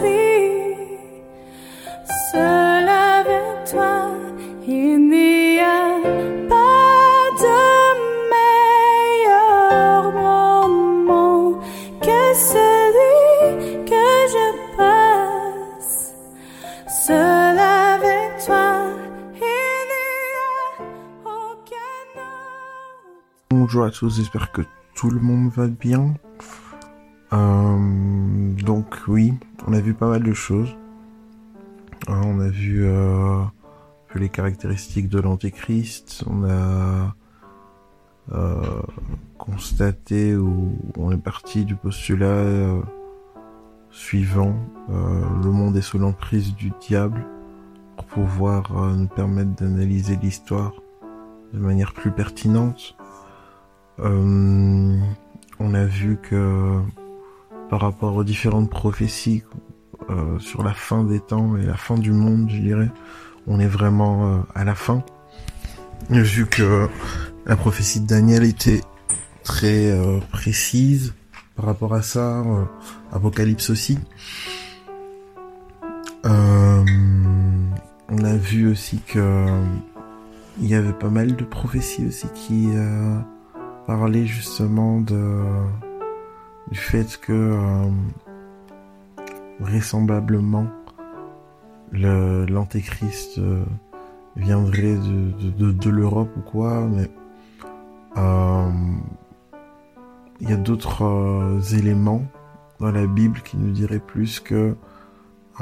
suis seul avec toi. Il n'y a pas de meilleur moment que celui que je passe seul avec toi. Il n'y a aucun. Bonjour à tous, j'espère que tout le monde va bien. Euh, donc oui, on a vu pas mal de choses. Hein, on a vu, euh, les caractéristiques de l'antéchrist, on a euh, constaté ou on est parti du postulat euh, suivant, le monde est sous l'emprise du diable pour pouvoir nous permettre d'analyser l'histoire de manière plus pertinente. On a vu que par rapport aux différentes prophéties euh, sur la fin des temps et la fin du monde, je dirais, on est vraiment euh, à la fin. Vu que la prophétie de Daniel était très précise par rapport à ça, Apocalypse aussi. on a vu aussi que il y avait pas mal de prophéties aussi qui parler justement de du fait que euh, vraisemblablement le l'antéchrist euh, viendrait de, l'Europe ou quoi, mais euh, il y a d'autres éléments dans la Bible qui nous diraient plus que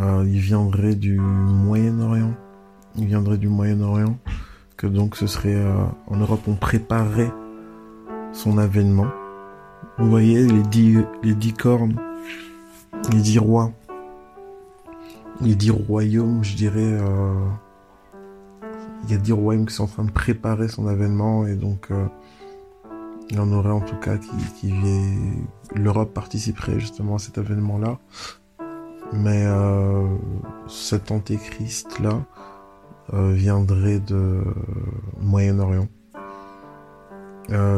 il viendrait du Moyen-Orient. Il viendrait du Moyen-Orient. Que donc ce serait en Europe on préparerait son avènement. Vous voyez les dix, les dix cornes, les dix rois, les dix royaumes, je dirais. Euh, il y a dix royaumes qui sont en train de préparer son avènement et donc euh, il y en aurait en tout cas qui, qui l'Europe participerait justement à cet avènement-là. Mais euh, cet antéchrist là viendrait de Moyen-Orient.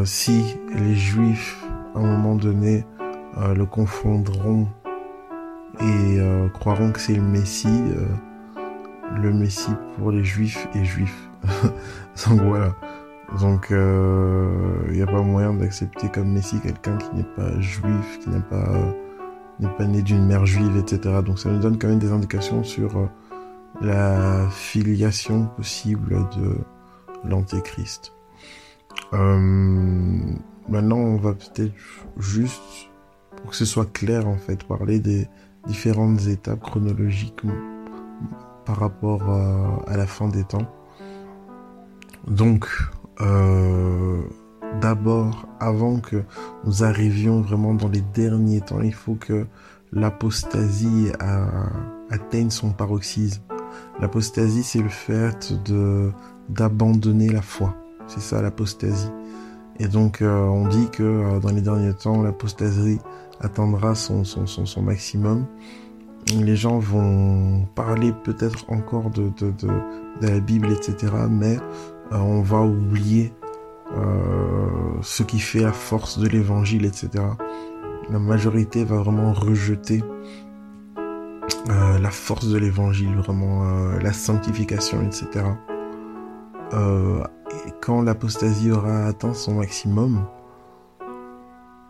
Si les juifs, à un moment donné, euh, le confondront et euh, croiront que c'est le Messie, le Messie pour les juifs est juif. Donc voilà. Donc il n'y a pas moyen d'accepter comme Messie quelqu'un qui n'est pas juif, qui n'est pas n'est pas né d'une mère juive, etc. Donc ça nous donne quand même des indications sur la filiation possible de l'antéchrist. Euh, maintenant, on va peut-être juste, pour que ce soit clair en fait, parler des différentes étapes chronologiques par rapport à, la fin des temps. Donc, euh, d'abord, avant que nous arrivions vraiment dans les derniers temps, il faut que l'apostasie atteigne son paroxysme. L'apostasie, c'est le fait d'abandonner la foi. C'est ça l'apostasie. Et donc euh, on dit que euh, dans les derniers temps, l'apostasie atteindra son, son, son, maximum. Les gens vont parler peut-être encore de, de, de, la Bible, etc. Mais euh, on va oublier ce qui fait la force de l'évangile, etc. La majorité va vraiment rejeter la force de l'évangile, vraiment la sanctification, etc. Euh, quand l'apostasie aura atteint son maximum,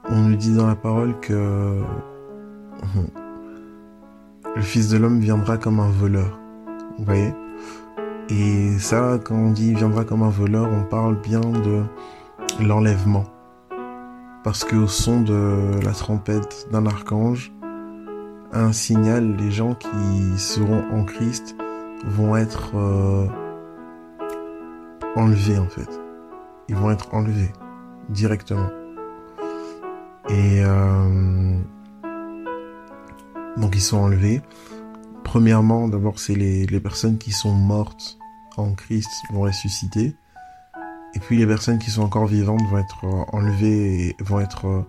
on nous dit dans la parole que le Fils de l'homme viendra comme un voleur. Vous voyez? Et ça, quand on dit viendra comme un voleur, on parle bien de l'enlèvement. Parce qu'au son de la trompette d'un archange, un signal, les gens qui seront en Christ vont être euh, enlevés en fait. Ils vont être enlevés directement. Et euh, donc ils sont enlevés. Premièrement, d'abord c'est les, les personnes qui sont mortes en Christ vont ressusciter. Et puis les personnes qui sont encore vivantes vont être euh, enlevées et vont être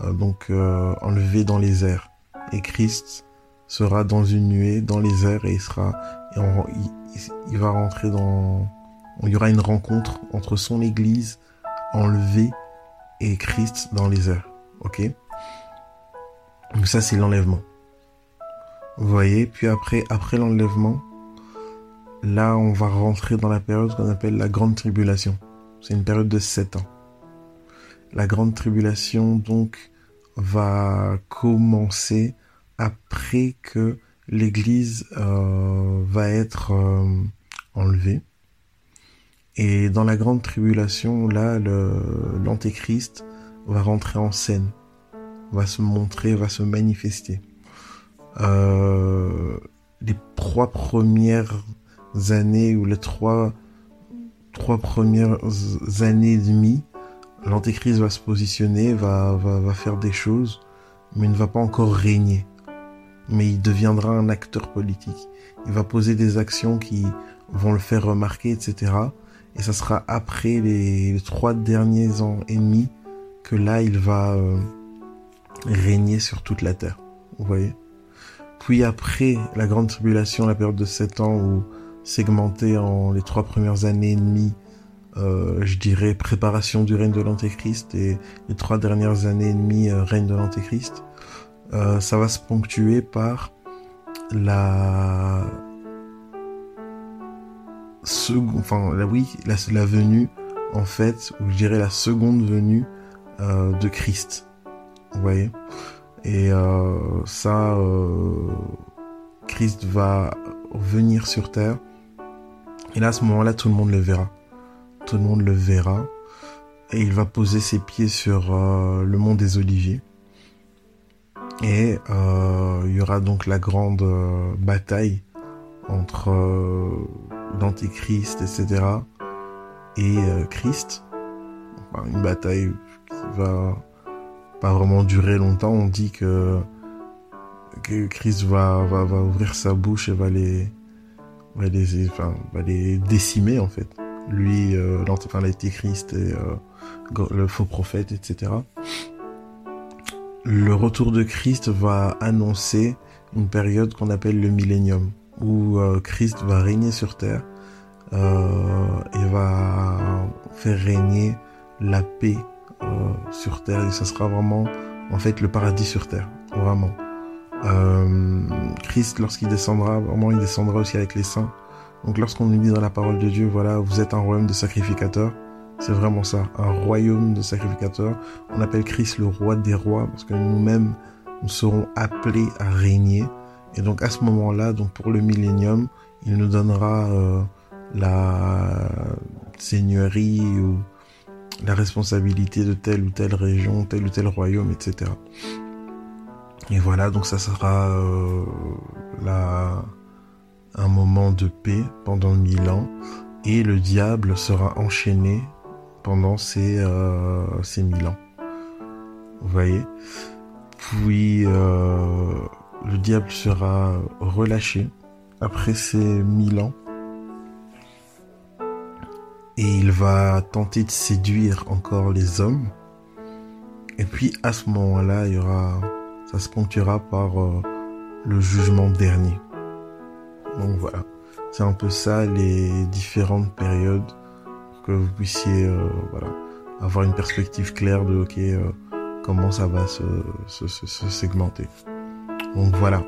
euh, donc enlevées dans les airs. Et Christ sera dans une nuée dans les airs et il sera et il va rentrer dans il y aura une rencontre entre son église enlevée et Christ dans les airs. Ok? Donc ça c'est l'enlèvement. Vous voyez Puis après, après l'enlèvement, là on va rentrer dans la période qu'on appelle la grande tribulation. C'est une période de 7 ans. La grande tribulation donc va commencer après que l'église euh, va être euh, enlevée Et dans la grande tribulation, là, l'antéchrist va rentrer en scène, va se montrer, va se manifester. Euh, les trois premières années ou les trois, trois premières années et demie, l'antéchrist va se positionner, va, va, va faire des choses, mais ne va pas encore régner. Mais il deviendra un acteur politique. Il va poser des actions qui vont le faire remarquer, etc. Et ça sera après les trois derniers ans et demi que là, il va euh, régner sur toute la terre. Vous voyez? Puis après la grande tribulation, la période de sept ans où segmenté en les trois premières années et demie, euh, je dirais préparation du règne de l'Antéchrist et les trois dernières années et demie euh, règne de l'Antéchrist, ça va se ponctuer par la seconde, enfin la, oui, la, venue en fait, ou je dirais la seconde venue euh, de Christ. Vous voyez? Et euh, ça, euh, Christ va venir sur terre. Et là, à ce moment-là, tout le monde le verra. Tout le monde le verra. Et il va poser ses pieds sur le mont des Oliviers. Et il y aura donc la grande bataille entre l'Antéchrist, etc. et Christ. Enfin, une bataille va pas vraiment durer longtemps. On dit que, que Christ va, va, va ouvrir sa bouche et va les, va les, va les décimer en fait. Lui, euh, l'antéchrist et euh, le faux prophète, etc. Le retour de Christ va annoncer une période qu'on appelle le millénium, où euh, Christ va régner sur terre euh, et va faire régner la paix euh, sur terre et ça sera vraiment en fait le paradis sur terre, vraiment. Christ, lorsqu'il descendra, vraiment, il descendra aussi avec les saints. Donc lorsqu'on nous dit dans la parole de Dieu, voilà, vous êtes un royaume de sacrificateurs, c'est vraiment ça, un royaume de sacrificateurs. On appelle Christ le roi des rois parce que nous-mêmes, nous serons appelés à régner. Et donc à ce moment-là, donc pour le millénium, il nous donnera euh, la seigneurie ou la responsabilité de telle ou telle région, tel ou tel royaume, etc. Et voilà, donc ça sera euh, un moment de paix pendant mille ans, et le diable sera enchaîné pendant ces, euh, ces mille ans. Vous voyez? Puis euh, le diable sera relâché après ces mille ans et il va tenter de séduire encore les hommes. Et puis à ce moment-là, il y aura, ça se ponctuera par euh, le jugement dernier. Donc voilà, c'est un peu ça les différentes périodes pour que vous puissiez euh, voilà avoir une perspective claire de ok euh, comment ça va se, se, se, se, segmenter. Donc voilà.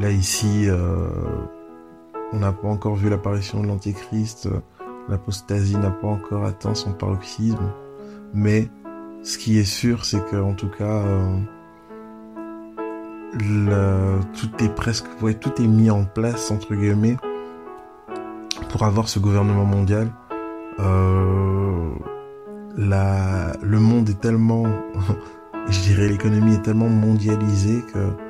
Là ici, on n'a pas encore vu l'apparition de l'antéchrist l'apostasie n'a pas encore atteint son paroxysme, mais ce qui est sûr, c'est qu'en tout cas, euh, tout est presque, ouais, tout est mis en place entre guillemets pour avoir ce gouvernement mondial. Euh, la, le monde est tellement, je dirais, l'économie est tellement mondialisée que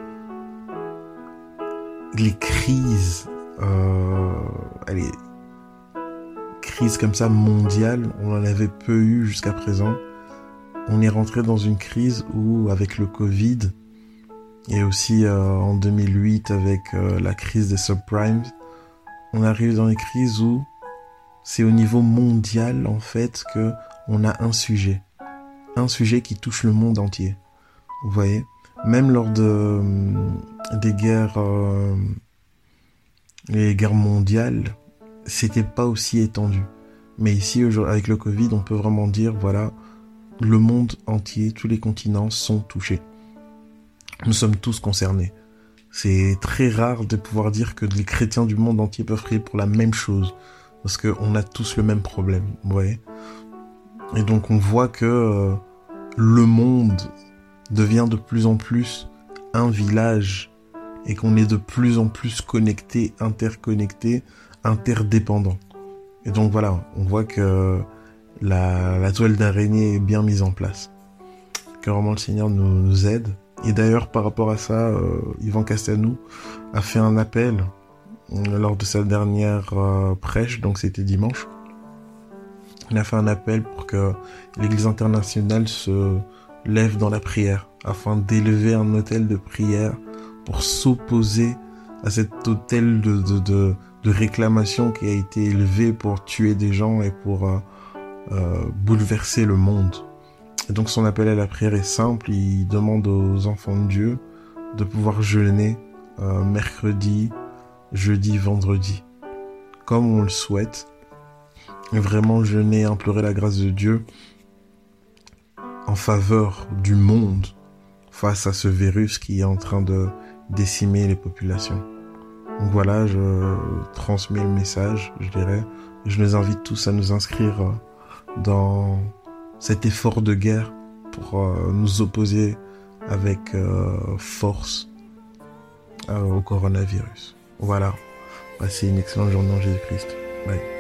les crises, euh, allez, crise comme ça mondiale, on en avait peu eu jusqu'à présent. On est rentré dans une crise où, avec le Covid, et aussi euh, en 2008 avec euh, la crise des subprimes, on arrive dans une crise où c'est au niveau mondial en fait que on a un sujet, un sujet qui touche le monde entier. Vous voyez, même lors de euh, des guerres, les guerres mondiales, c'était pas aussi étendu. Mais ici, avec le Covid, on peut vraiment dire, voilà, le monde entier, tous les continents sont touchés. Nous sommes tous concernés. C'est très rare de pouvoir dire que les chrétiens du monde entier peuvent prier pour la même chose. Parce qu'on a tous le même problème, vous voyez. Et donc on voit que euh, le monde devient de plus en plus un village et qu'on est de plus en plus connecté, interconnecté interdépendants. Et donc voilà, on voit que la, la toile d'araignée est bien mise en place. Que vraiment le Seigneur nous, nous aide. Et d'ailleurs, par rapport à ça, euh, Yvan Castanou a fait un appel euh, lors de sa dernière euh, prêche, donc c'était dimanche. Il a fait un appel pour que l'Église internationale se lève dans la prière, afin d'élever un hôtel de prière pour s'opposer à cet de, de, de, de, réclamation qui a été élevé pour tuer des gens et pour euh, euh, bouleverser le monde. Et donc son appel à la prière est simple, il demande aux enfants de Dieu de pouvoir jeûner euh, mercredi, jeudi, vendredi, comme on le souhaite, et vraiment jeûner, implorer la grâce de Dieu en faveur du monde face à ce virus qui est en train de décimer les populations. Donc voilà, je transmets le message, je dirais. Je nous invite tous à nous inscrire euh, dans cet effort de guerre pour euh, nous opposer avec euh, force au coronavirus. Voilà. Passez une excellente journée en Jésus-Christ. Bye.